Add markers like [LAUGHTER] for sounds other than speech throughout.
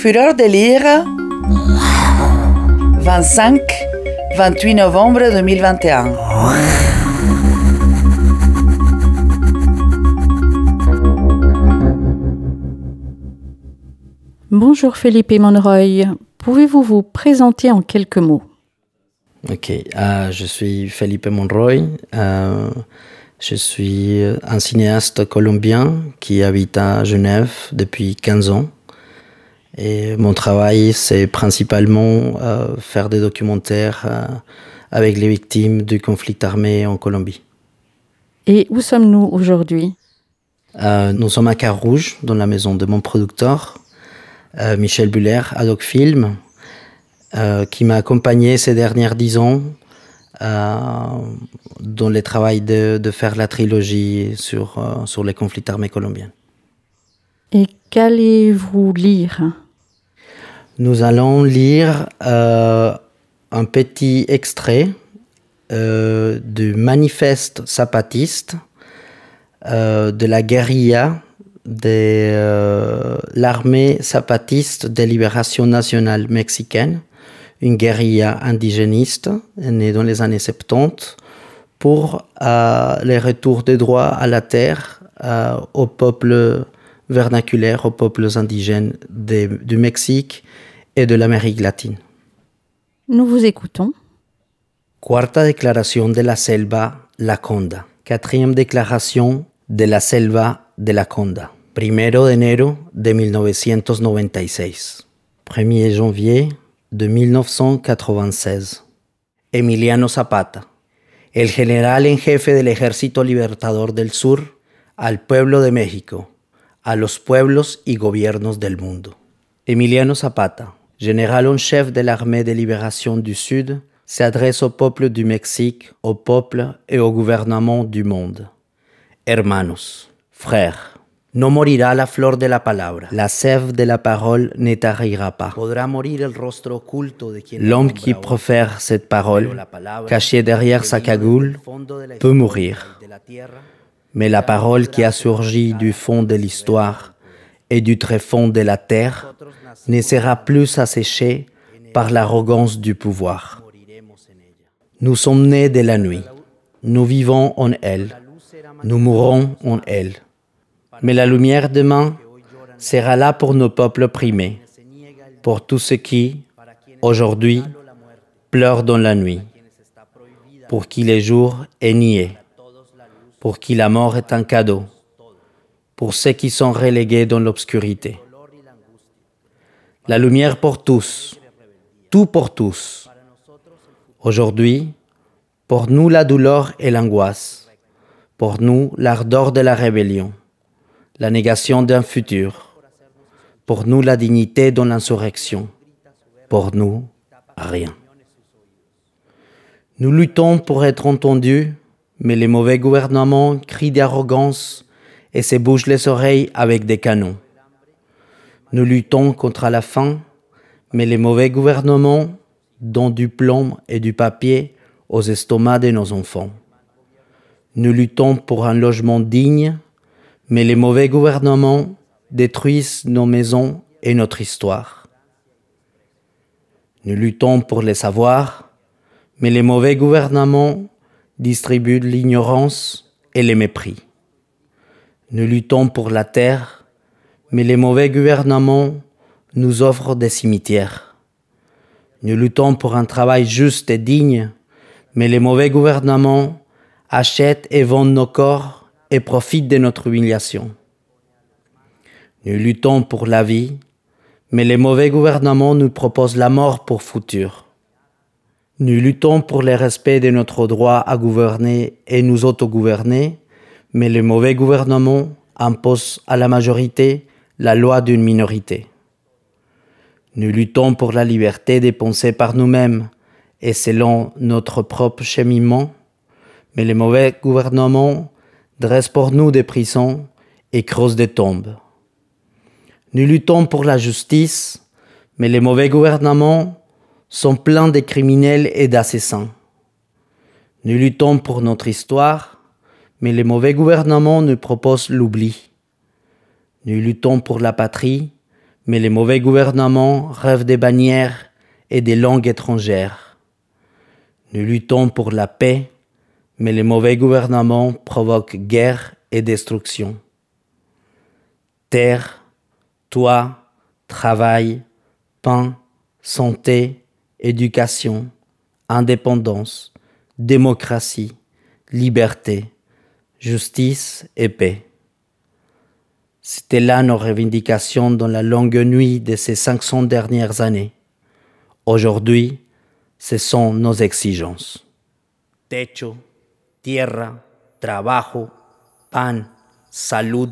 Fureur de lire 25-28 novembre 2021. Bonjour Philippe Monroy. Pouvez-vous vous présenter en quelques mots? Ok, euh, je suis Felipe Monroy. Euh, je suis un cinéaste colombien qui habite à Genève depuis 15 ans. Et mon travail, c'est principalement euh, faire des documentaires euh, avec les victimes du conflit armé en Colombie. Et où sommes-nous aujourd'hui? Euh, Nous sommes à Car-Rouge, dans la maison de mon producteur, Michel Buller, Adoc Film, euh, qui m'a accompagné ces dernières dix ans dans le travail de, de faire la trilogie sur, sur les conflits armés colombiens. Et qu'allez-vous lire? Nous allons lire euh, un petit extrait euh, du manifeste zapatiste euh, de la guérilla de l'armée zapatiste de libération nationale mexicaine, une guérilla indigéniste née dans les années 70 pour les retours des droits à la terre aux peuples vernaculaires, aux peuples indigènes du Mexique et de l'Amérique latine. Nous vous écoutons. Cuarta declaración de la selva Laconda. Quatrième déclaration de la selva de Laconda. Primero de enero de 1996. 1er janvier de 1996. Emiliano Zapata, el general en jefe del Ejército Libertador del Sur, al pueblo de México, a los pueblos y gobiernos del mundo. Emiliano Zapata, général en chef de l'armée de libération du Sud, s'adresse au peuple du Mexique, au peuple et au gouvernement du monde. Hermanos, frères, no morirá la flor de la palabra, la sève de la parole ne tarira pas. L'homme qui profère cette parole, caché derrière sa cagoule, peut mourir. Mais la parole qui a surgi du fond de l'histoire et du tréfonds de la terre ne sera plus asséchée par l'arrogance du pouvoir. Nous sommes nés de la nuit, nous vivons en elle, nous mourrons en elle. Mais la lumière demain sera là pour nos peuples opprimés, pour tous ceux qui, aujourd'hui, pleurent dans la nuit, pour qui le jour est nié, pour qui la mort est un cadeau, pour ceux qui sont relégués dans l'obscurité. La lumière pour tous, tout pour tous. Aujourd'hui, pour nous la douleur et l'angoisse, pour nous l'ardeur de la rébellion, la négation d'un futur, pour nous la dignité dans l'insurrection, pour nous rien. Nous luttons pour être entendus, mais les mauvais gouvernements crient d'arrogance et se bougent les oreilles avec des canons. Nous luttons contre la faim, mais les mauvais gouvernements donnent du plomb et du papier aux estomacs de nos enfants. Nous luttons pour un logement digne, mais les mauvais gouvernements détruisent nos maisons et notre histoire. Nous luttons pour les savoirs, mais les mauvais gouvernements distribuent l'ignorance et le mépris. Nous luttons pour la terre, mais les mauvais gouvernements nous offrent des cimetières. Nous luttons pour un travail juste et digne, mais les mauvais gouvernements achètent et vendent nos corps et profitent de notre humiliation. Nous luttons pour la vie, mais les mauvais gouvernements nous proposent la mort pour futur. Nous luttons pour le respect de notre droit à gouverner et nous autogouverner, mais les mauvais gouvernements imposent à la majorité la loi d'une minorité. Nous luttons pour la liberté de penser par nous-mêmes et selon notre propre cheminement, mais les mauvais gouvernements dressent pour nous des prisons et creusent des tombes. Nous luttons pour la justice, mais les mauvais gouvernements sont pleins de criminels et d'assassins. Nous luttons pour notre histoire, mais les mauvais gouvernements nous proposent l'oubli. Nous luttons pour la patrie, mais les mauvais gouvernements rêvent des bannières et des langues étrangères. Nous luttons pour la paix, mais les mauvais gouvernements provoquent guerre et destruction. Terre, toit, travail, pain, santé, éducation, indépendance, démocratie, liberté, justice et paix. C'était là nos revendications dans la longue nuit de ces 500 dernières années. Aujourd'hui, ce sont nos exigences. Techo, tierra, trabajo, pan, salud,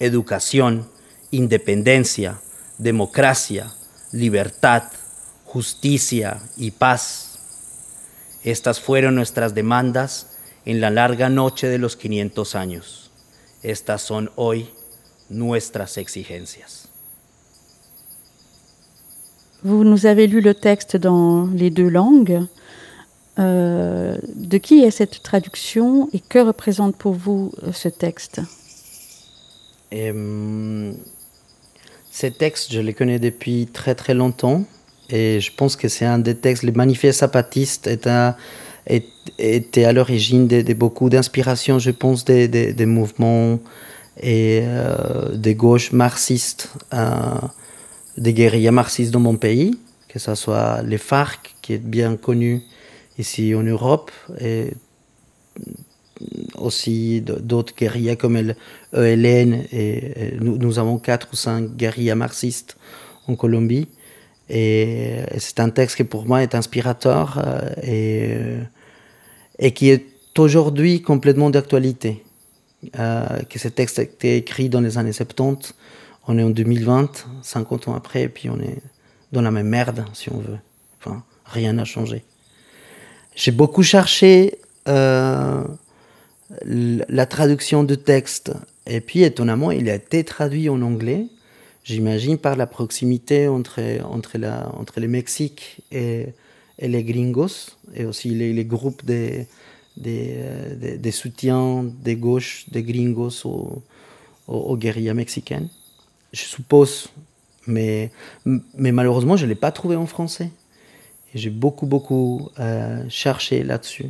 educación, independencia, democracia, libertad, justicia y paz. Estas fueron nuestras demandas en la larga noche de los 500 años. Estas son hoy nuestras exigencias. Vous nous avez lu le texte dans les deux langues. Euh, de qui est cette traduction et que représente pour vous euh, ce texte? Euh, ces textes, je les connais depuis très très longtemps et je pense que c'est un des textes, les manifestes zapatistes est un, est, était à l'origine de, de beaucoup d'inspiration, je pense, des, des, des mouvements et euh, des gauches marxistes, euh, des guérillas marxistes dans mon pays, que ce soit les FARC, qui est bien connu ici en Europe, et aussi d'autres guérillas comme le ELN. Et, nous, nous, avons quatre ou cinq guérillas marxistes en Colombie. Et, c'est un texte qui pour moi est inspirateur euh, et qui est aujourd'hui complètement d'actualité. Euh, que ce texte a été écrit dans les années 70. On est en 2020, 50 ans après, et puis on est dans la même merde, si on veut. Enfin, rien n'a changé. J'ai beaucoup cherché euh, la traduction de texte. Et puis, étonnamment, il a été traduit en anglais, j'imagine, par la proximité entre, entre, la, entre le Mexique et, et les gringos, et aussi les, les groupes des, des, des, des, soutiens des gauches, des gringos aux, guérillas mexicaines. Je suppose, mais, mais malheureusement, je ne l'ai pas trouvé en français. J'ai beaucoup, beaucoup euh, cherché là-dessus.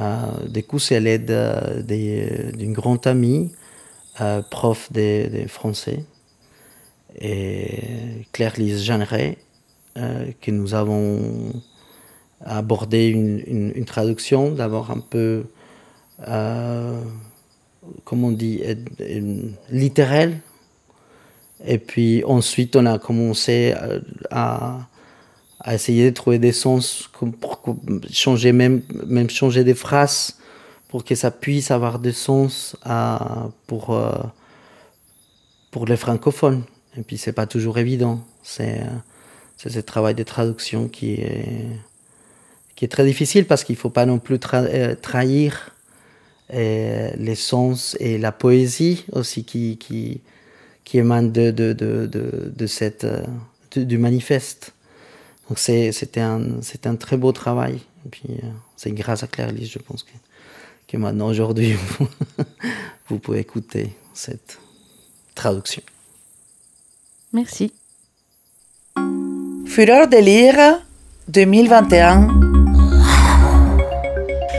Euh, du coup, c'est à l'aide euh, d'une grande amie, euh, prof de, de, français, et Claire-Lise Jeanneret, euh, que nous avons abordé une, une, une traduction, d'abord un peu, euh, comment on dit, littérale. Et puis ensuite, on a commencé à, à essayer de trouver des sens pour changer même, même changer des phrases pour que ça puisse avoir du sens à, pour, euh, pour les francophones. Et puis c'est pas toujours évident. C'est ce travail de traduction qui est, qui est très difficile parce qu'il faut pas non plus tra trahir et les sens et la poésie aussi qui, qui, qui émane de, de, de, de, de cette, de, du manifeste. Donc c'était un, un très beau travail. Et puis c'est grâce à Claire Lise, je pense, que, que maintenant, aujourd'hui, [LAUGHS] vous, vous pouvez écouter cette traduction. Merci. Fureur de lire 2021.